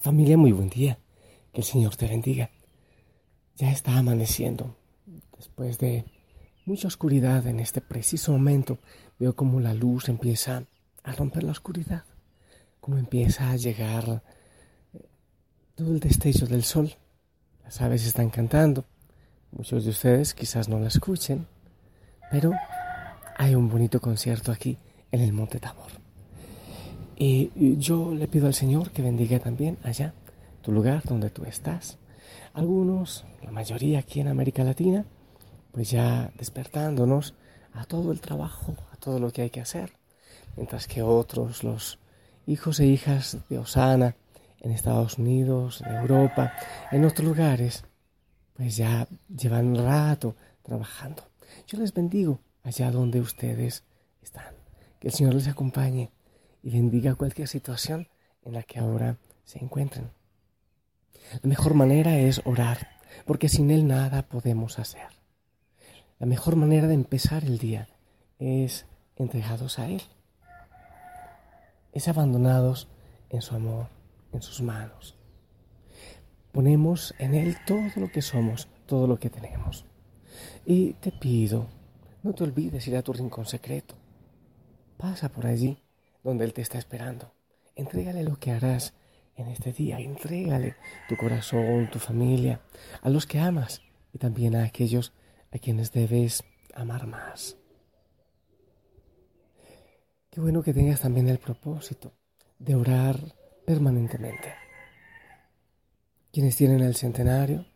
Familia, muy buen día. Que el Señor te bendiga. Ya está amaneciendo. Después de mucha oscuridad en este preciso momento, veo como la luz empieza a romper la oscuridad, como empieza a llegar eh, todo el destello del sol. Las aves están cantando. Muchos de ustedes quizás no la escuchen, pero hay un bonito concierto aquí en el Monte Tabor. Y yo le pido al Señor que bendiga también allá, tu lugar donde tú estás. Algunos, la mayoría aquí en América Latina, pues ya despertándonos a todo el trabajo, a todo lo que hay que hacer. Mientras que otros, los hijos e hijas de Osana, en Estados Unidos, en Europa, en otros lugares, pues ya llevan un rato trabajando. Yo les bendigo allá donde ustedes están. Que el Señor les acompañe y bendiga cualquier situación en la que ahora se encuentren. La mejor manera es orar, porque sin Él nada podemos hacer. La mejor manera de empezar el día es entregados a Él, es abandonados en su amor, en sus manos. Ponemos en Él todo lo que somos, todo lo que tenemos. Y te pido, no te olvides ir a tu rincón secreto. Pasa por allí donde Él te está esperando. Entrégale lo que harás en este día. Entrégale tu corazón, tu familia, a los que amas y también a aquellos a quienes debes amar más. Qué bueno que tengas también el propósito de orar permanentemente. Quienes tienen el centenario,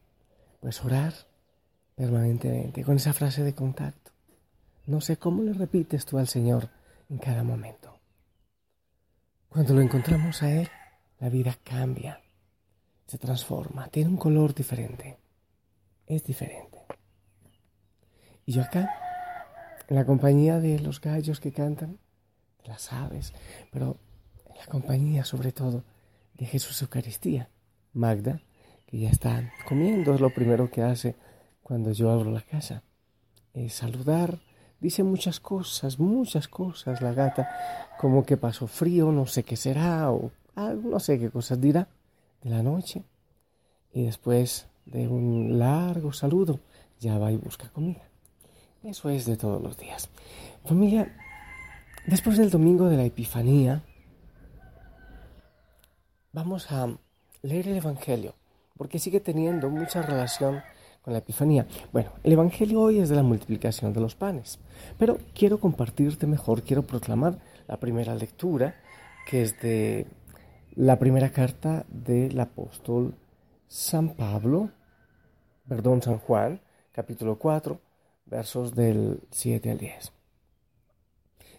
pues orar permanentemente con esa frase de contacto. No sé cómo le repites tú al Señor en cada momento. Cuando lo encontramos a Él, la vida cambia, se transforma, tiene un color diferente, es diferente. Y yo acá, en la compañía de los gallos que cantan, de las aves, pero en la compañía sobre todo de Jesús Eucaristía, Magda, que ya está comiendo, es lo primero que hace cuando yo abro la casa, es saludar, Dice muchas cosas, muchas cosas la gata, como que pasó frío, no sé qué será, o no sé qué cosas dirá de la noche. Y después de un largo saludo, ya va y busca comida. Eso es de todos los días. Familia, después del domingo de la Epifanía, vamos a leer el Evangelio, porque sigue teniendo mucha relación con la Epifanía. Bueno, el Evangelio hoy es de la multiplicación de los panes, pero quiero compartirte mejor, quiero proclamar la primera lectura, que es de la primera carta del apóstol San Pablo, perdón, San Juan, capítulo 4, versos del 7 al 10.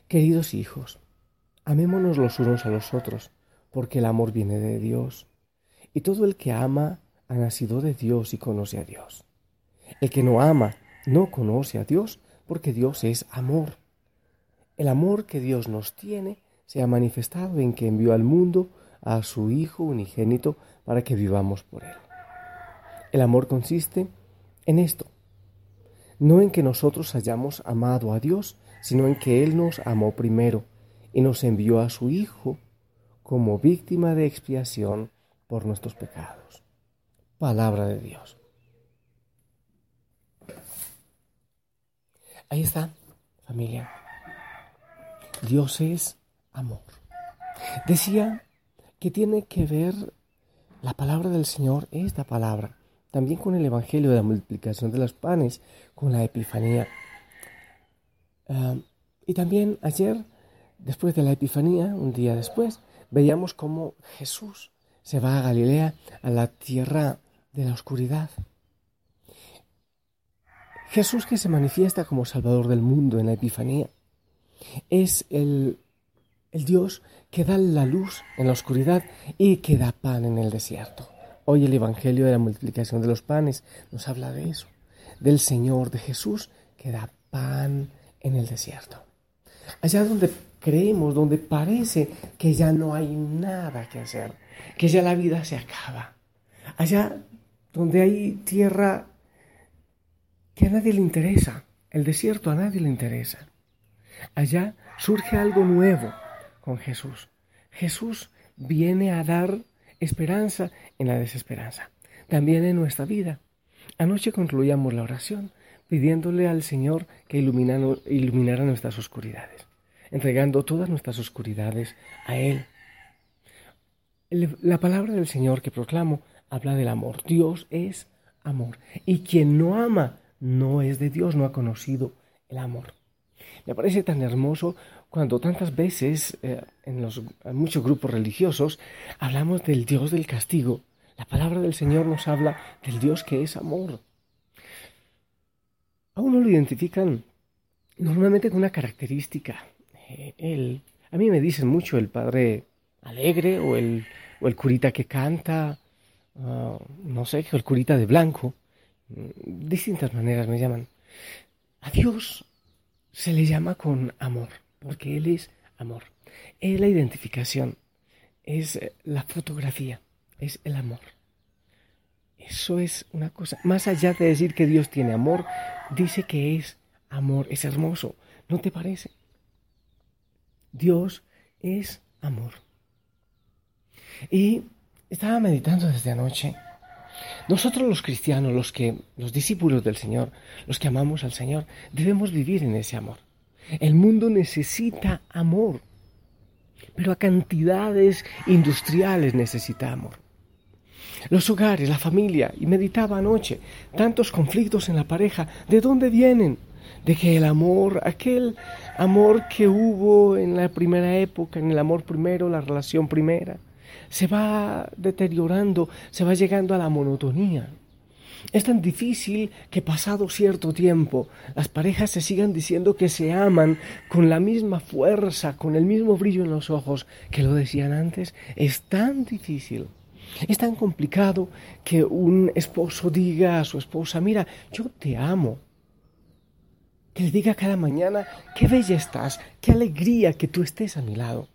Queridos hijos, amémonos los unos a los otros, porque el amor viene de Dios, y todo el que ama ha nacido de Dios y conoce a Dios. El que no ama no conoce a Dios porque Dios es amor. El amor que Dios nos tiene se ha manifestado en que envió al mundo a su Hijo unigénito para que vivamos por Él. El amor consiste en esto, no en que nosotros hayamos amado a Dios, sino en que Él nos amó primero y nos envió a su Hijo como víctima de expiación por nuestros pecados. Palabra de Dios. Ahí está, familia. Dios es amor. Decía que tiene que ver la palabra del Señor, esta palabra, también con el Evangelio de la multiplicación de los panes, con la Epifanía. Ah, y también ayer, después de la Epifanía, un día después, veíamos cómo Jesús se va a Galilea, a la tierra de la oscuridad. Jesús que se manifiesta como Salvador del mundo en la Epifanía es el, el Dios que da la luz en la oscuridad y que da pan en el desierto. Hoy el Evangelio de la multiplicación de los panes nos habla de eso, del Señor, de Jesús que da pan en el desierto. Allá donde creemos, donde parece que ya no hay nada que hacer, que ya la vida se acaba. Allá donde hay tierra que a nadie le interesa. El desierto a nadie le interesa. Allá surge algo nuevo con Jesús. Jesús viene a dar esperanza en la desesperanza, también en nuestra vida. Anoche concluíamos la oración pidiéndole al Señor que iluminara nuestras oscuridades, entregando todas nuestras oscuridades a Él. La palabra del Señor que proclamo habla del amor. Dios es amor. Y quien no ama no es de Dios, no ha conocido el amor. Me parece tan hermoso cuando tantas veces eh, en, los, muchos grupos religiosos hablamos del Dios del castigo. La palabra del Señor nos habla del Dios que es amor. A uno lo identifican normalmente con una característica. Eh, a mí me dicen mucho el padre alegre o el, o el curita que canta, ah, no sé, el curita de blanco. Mm, distintas maneras me llaman. A Dios se le llama con amor, porque Él es amor. Es la identificación, es la fotografía, es el amor. Eso es una cosa. Más allá de decir que Dios tiene amor, dice que es amor, es hermoso. ¿No te parece? Dios es amor. Y estaba meditando desde anoche. Nosotros los cristianos, los que los discípulos del Señor, los que amamos al Señor, debemos vivir en ese amor. El mundo necesita amor, pero a cantidades industriales necesita amor. Los hogares, la familia, y meditaba anoche, tantos conflictos en la pareja, ¿de dónde vienen? De que el amor, aquel amor que hubo en la primera época, en el amor primero, la relación primera, se va deteriorando, se va llegando a la monotonía. Es tan difícil que pasado cierto tiempo las parejas se sigan diciendo que se aman con la misma fuerza, con el mismo brillo en los ojos que lo decían antes. Es tan difícil. Es tan complicado que un esposo diga a su esposa, mira, yo te amo. Que le diga cada mañana, qué bella estás, qué alegría que tú estés a mi lado.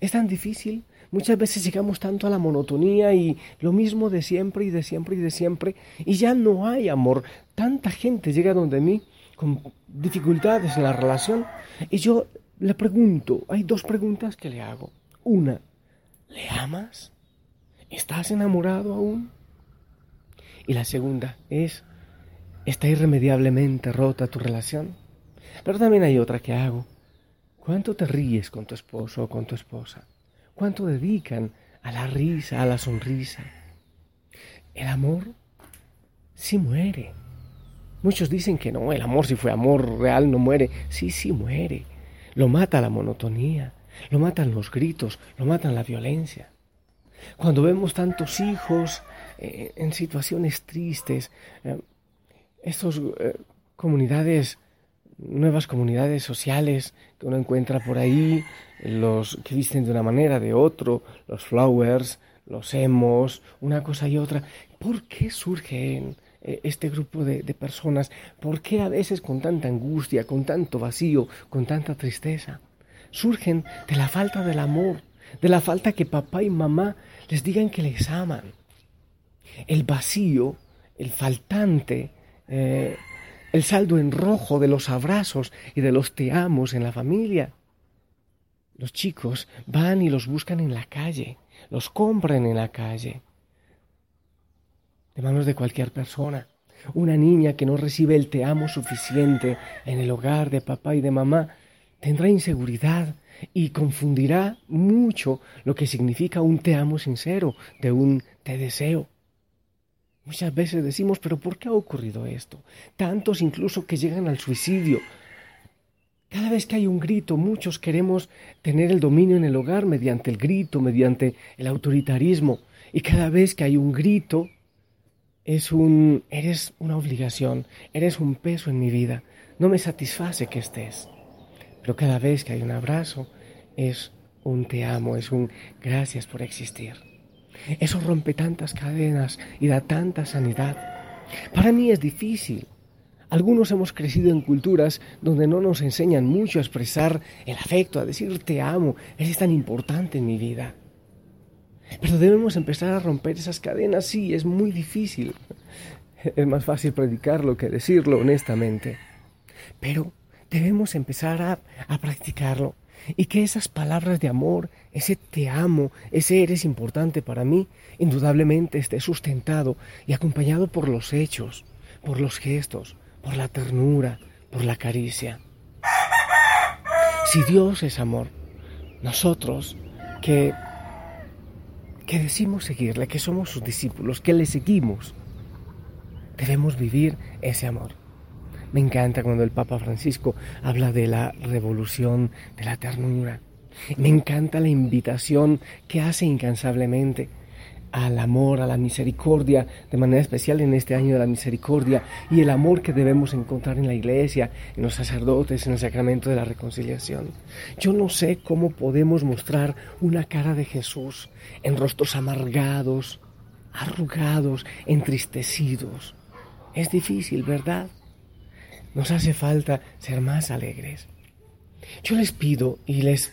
Es tan difícil Muchas veces llegamos tanto a la monotonía y lo mismo de siempre y de siempre y de siempre y ya no hay amor. Tanta gente llega donde mí con dificultades en la relación y yo le pregunto, hay dos preguntas que le hago. Una, ¿le amas? ¿Estás enamorado aún? Y la segunda es, ¿está irremediablemente rota tu relación? Pero también hay otra que hago. ¿Cuánto te ríes con tu esposo o con tu esposa? Cuánto dedican a la risa, a la sonrisa. El amor sí muere. Muchos dicen que no, el amor si fue amor real no muere. Sí, sí muere. Lo mata la monotonía, lo matan los gritos, lo matan la violencia. Cuando vemos tantos hijos eh, en situaciones tristes, eh, estas eh, comunidades nuevas comunidades sociales que uno encuentra por ahí, los que visten de una manera, de otro, los flowers, los emos, una cosa y otra. ¿Por qué surge eh, este grupo de, de, personas? ¿Por qué a veces con tanta angustia, con tanto vacío, con tanta tristeza? Surgen de la falta del amor, de la falta que papá y mamá les digan que les aman. El vacío, el faltante, eh, el saldo en rojo de los abrazos y de los te amos en la familia. Los chicos van y los buscan en la calle, los compran en la calle, de manos de cualquier persona. Una niña que no recibe el te amo suficiente en el hogar de papá y de mamá tendrá inseguridad y confundirá mucho lo que significa un te amo sincero de un te deseo. Muchas veces decimos, pero ¿por qué ha ocurrido esto? Tantos incluso que llegan al suicidio. Cada vez que hay un grito, muchos queremos tener el dominio en el hogar mediante el grito, mediante el autoritarismo. Y cada vez que hay un grito, es un, eres una obligación, eres un peso en mi vida. No me satisface que estés. Pero cada vez que hay un abrazo, es un te amo, es un gracias por existir. Eso rompe tantas cadenas y da tanta sanidad. Para mí es difícil. Algunos hemos crecido en culturas donde no nos enseñan mucho a expresar el afecto, a decir te amo, es tan importante en mi vida. Pero debemos empezar a romper esas cadenas, sí, es muy difícil. Es más fácil predicarlo que decirlo honestamente. Pero debemos empezar a, practicarlo. Y que esas palabras de amor, ese te amo, ese eres importante para mí, indudablemente esté sustentado y acompañado por los hechos, por los gestos, por la ternura, por la caricia. Si Dios es amor, nosotros que, que decimos seguirle, que somos sus discípulos, que le seguimos, debemos vivir ese amor. Me encanta cuando el Papa Francisco habla de la revolución de la ternura. Me encanta la invitación que hace incansablemente al amor, a la misericordia, de manera especial en este año de la misericordia, y el amor que debemos encontrar en la iglesia, en los sacerdotes, en el sacramento de la reconciliación. Yo no sé cómo podemos mostrar una cara de Jesús en rostros amargados, arrugados, entristecidos. Es difícil, ¿verdad? Nos hace falta ser más alegres. Yo les pido y les,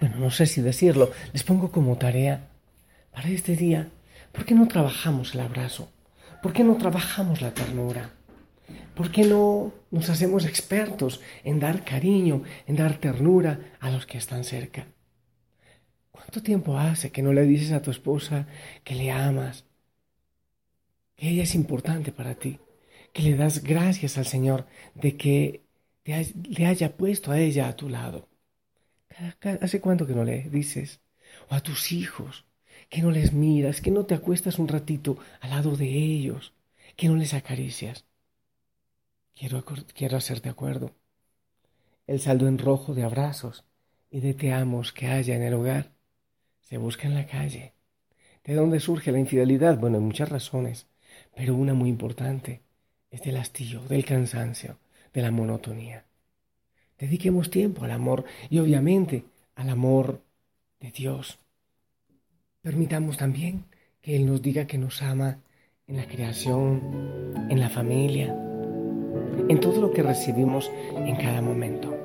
bueno, no sé si decirlo, les pongo como tarea para este día, ¿por qué no trabajamos el abrazo? ¿Por qué no trabajamos la ternura? ¿Por qué no nos hacemos expertos en dar cariño, en dar ternura a los que están cerca? ¿Cuánto tiempo hace que no le dices a tu esposa que le amas, que ella es importante para ti? Que le das gracias al Señor de que le haya puesto a ella a tu lado. ¿Hace cuánto que no le dices? O a tus hijos, que no les miras, que no te acuestas un ratito al lado de ellos, que no les acaricias. Quiero, quiero hacerte acuerdo. El saldo en rojo de abrazos y de te amos que haya en el hogar se busca en la calle. ¿De dónde surge la infidelidad? Bueno, hay muchas razones, pero una muy importante es del hastío, del cansancio, de la monotonía. Dediquemos tiempo al amor y obviamente al amor de Dios. Permitamos también que Él nos diga que nos ama en la creación, en la familia, en todo lo que recibimos en cada momento.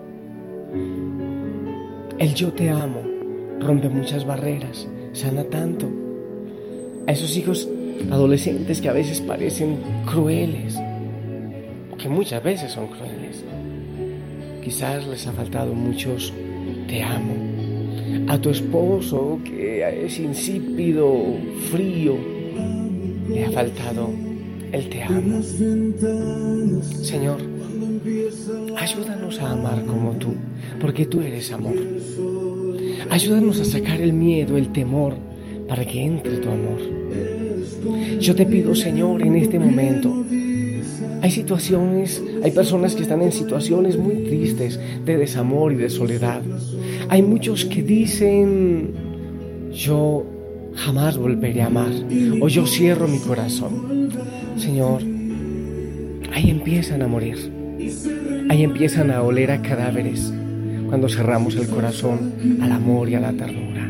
El yo te amo rompe muchas barreras, sana tanto. A esos hijos adolescentes que a veces parecen crueles, que muchas veces son crueles. Quizás les ha faltado muchos te amo. A tu esposo que es insípido, frío, le ha faltado el te amo. Señor, ayúdanos a amar como tú, porque tú eres amor. Ayúdanos a sacar el miedo, el temor, para que entre tu amor. Yo te pido, Señor, en este momento, hay situaciones, hay personas que están en situaciones muy tristes de desamor y de soledad. Hay muchos que dicen, yo jamás volveré a amar o yo cierro mi corazón. Señor, ahí empiezan a morir. Ahí empiezan a oler a cadáveres cuando cerramos el corazón al amor y a la ternura.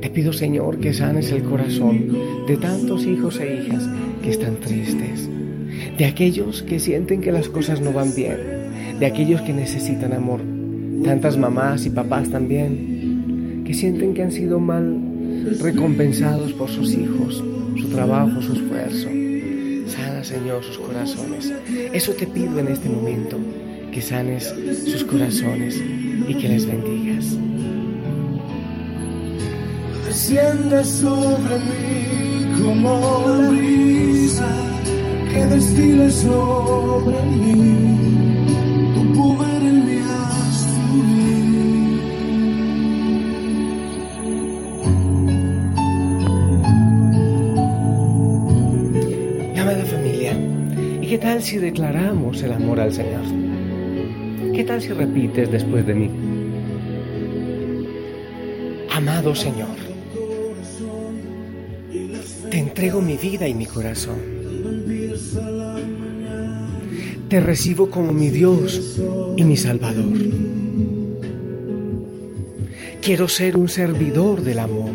Te pido, Señor, que sanes el corazón de tantos hijos e hijas que están tristes, de aquellos que sienten que las cosas no van bien, de aquellos que necesitan amor, tantas mamás y papás también, que sienten que han sido mal recompensados por sus hijos, su trabajo, su esfuerzo. Sana, Señor, sus corazones. Eso te pido en este momento, que sanes sus corazones y que les bendigas. Desciende sobre mí como brisa que destile sobre mí tu poder en mi Amada familia, ¿y qué tal si declaramos el amor al Señor? ¿Qué tal si repites después de mí? Amado Señor, te entrego mi vida y mi corazón te recibo como mi Dios y mi Salvador. Quiero ser un servidor del amor.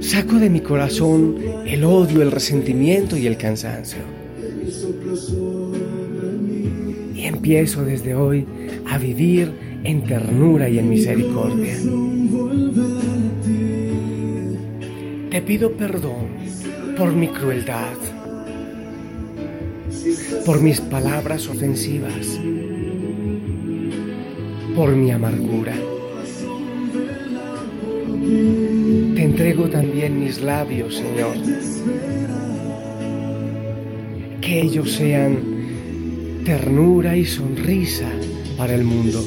Saco de mi corazón el odio, el resentimiento y el cansancio. Y empiezo desde hoy a vivir en ternura y en misericordia. Te pido perdón por mi crueldad, por mis palabras ofensivas, por mi amargura. Te entrego también mis labios, Señor. Que ellos sean ternura y sonrisa para el mundo.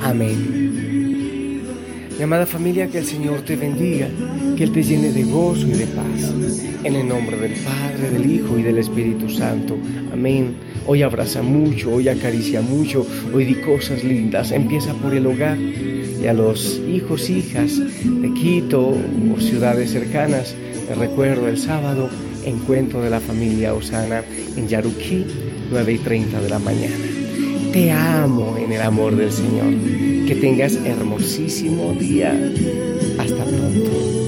Amén. Mi amada familia, que el Señor te bendiga, que Él te llene de gozo y de paz. En el nombre del Padre, del Hijo y del Espíritu Santo. Amén. Hoy abraza mucho, hoy acaricia mucho, hoy di cosas lindas. Empieza por el hogar y a los hijos, hijas de Quito o ciudades cercanas. Les recuerdo el sábado, encuentro de la familia Osana en Yaruquí, 9 y 30 de la mañana. Te amo en el amor del Señor. Que tengas hermosísimo día. Hasta pronto.